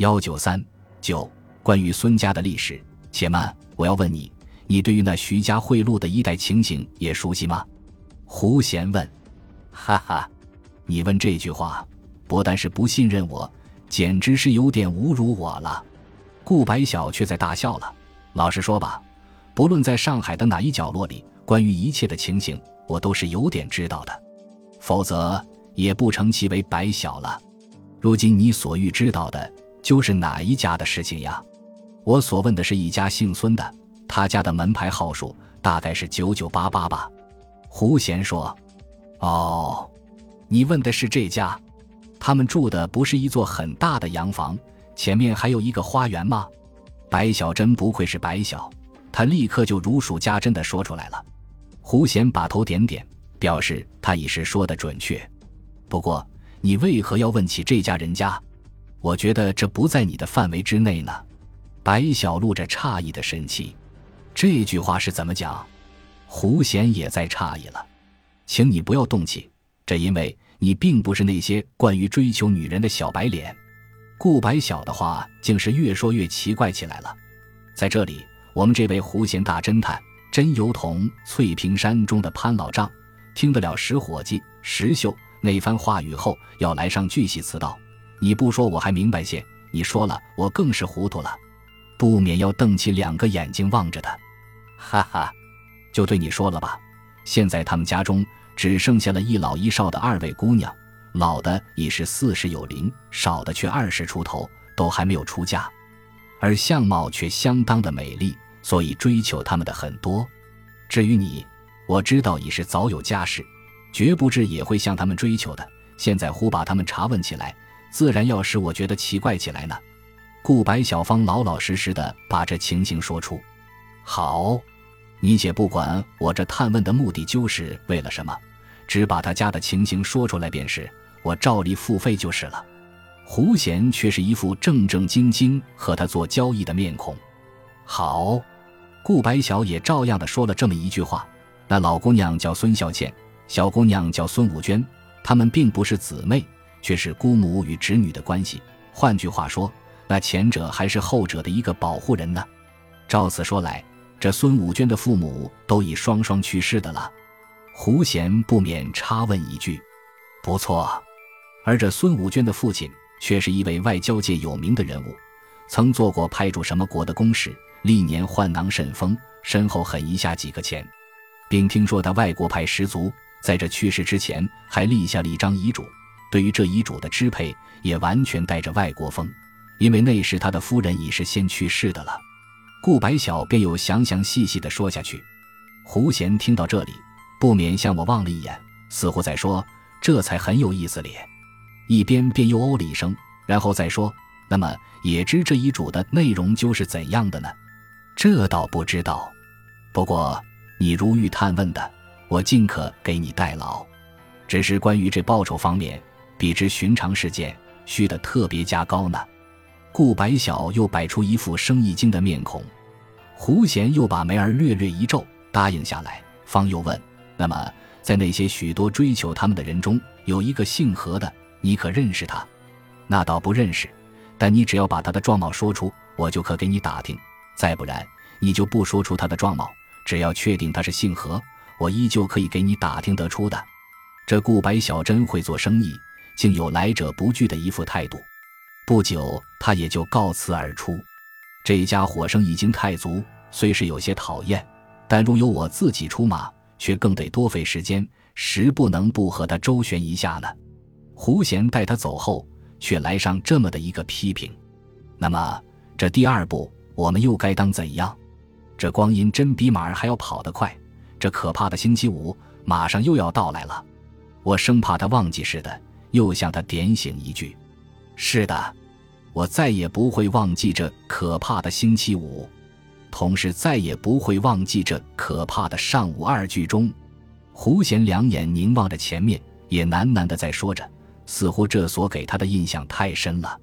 幺九三九，关于孙家的历史，且慢，我要问你，你对于那徐家贿赂的一代情形也熟悉吗？胡贤问。哈哈，你问这句话，不但是不信任我，简直是有点侮辱我了。顾白晓却在大笑了。老实说吧，不论在上海的哪一角落里，关于一切的情形，我都是有点知道的。否则也不成其为白晓了。如今你所欲知道的，就是哪一家的事情呀？我所问的是一家姓孙的，他家的门牌号数大概是九九八八吧？胡贤说。哦，你问的是这家，他们住的不是一座很大的洋房，前面还有一个花园吗？白小珍不愧是白小，他立刻就如数家珍的说出来了。胡贤把头点点，表示他已是说的准确。不过你为何要问起这家人家？我觉得这不在你的范围之内呢。白小露着诧异的神气，这句话是怎么讲？胡贤也在诧异了。请你不要动气，这因为你并不是那些惯于追求女人的小白脸。顾白晓的话竟是越说越奇怪起来了。在这里，我们这位胡贤大侦探真有同翠屏山中的潘老丈听得了石伙计石秀那番话语后，要来上巨细词道：“你不说我还明白些，你说了我更是糊涂了，不免要瞪起两个眼睛望着他。”哈哈，就对你说了吧，现在他们家中。只剩下了一老一少的二位姑娘，老的已是四十有龄，少的却二十出头，都还没有出嫁，而相貌却相当的美丽，所以追求他们的很多。至于你，我知道已是早有家室，绝不至也会向他们追求的。现在忽把他们查问起来，自然要使我觉得奇怪起来呢。顾白小芳老老实实的把这情形说出。好，你且不管我这探问的目的就是为了什么。只把他家的情形说出来便是，我照例付费就是了。胡贤却是一副正正经经和他做交易的面孔。好，顾白小也照样的说了这么一句话。那老姑娘叫孙孝倩，小姑娘叫孙武娟，她们并不是姊妹，却是姑母与侄女的关系。换句话说，那前者还是后者的一个保护人呢。照此说来，这孙武娟的父母都已双双去世的了。胡贤不免插问一句：“不错，而这孙武娟的父亲却是一位外交界有名的人物，曾做过派驻什么国的公使，历年患囊甚丰，身后很遗下几个钱，并听说他外国派十足，在这去世之前还立下了一张遗嘱，对于这遗嘱的支配也完全带着外国风，因为那时他的夫人已是先去世的了。”顾白晓便又详详细细的说下去。胡贤听到这里。不免向我望了一眼，似乎在说：“这才很有意思咧。”一边便又哦了一声，然后再说：“那么也知这遗嘱的内容就是怎样的呢？”这倒不知道。不过你如欲探问的，我尽可给你代劳。只是关于这报酬方面，比之寻常事件，虚得特别加高呢。顾白晓又摆出一副生意精的面孔，胡贤又把眉儿略略一皱，答应下来，方又问。那么，在那些许多追求他们的人中，有一个姓何的，你可认识他？那倒不认识，但你只要把他的状貌说出，我就可给你打听。再不然，你就不说出他的状貌，只要确定他是姓何，我依旧可以给你打听得出的。这顾白小真会做生意，竟有来者不拒的一副态度。不久，他也就告辞而出。这家伙生意经太足，虽是有些讨厌，但若有我自己出马。却更得多费时间，实不能不和他周旋一下呢。胡贤待他走后，却来上这么的一个批评。那么这第二步，我们又该当怎样？这光阴真比马儿还要跑得快。这可怕的星期五马上又要到来了，我生怕他忘记似的，又向他点醒一句：是的，我再也不会忘记这可怕的星期五。同时再也不会忘记这可怕的上午二句中，胡贤两眼凝望着前面，也喃喃的在说着，似乎这所给他的印象太深了。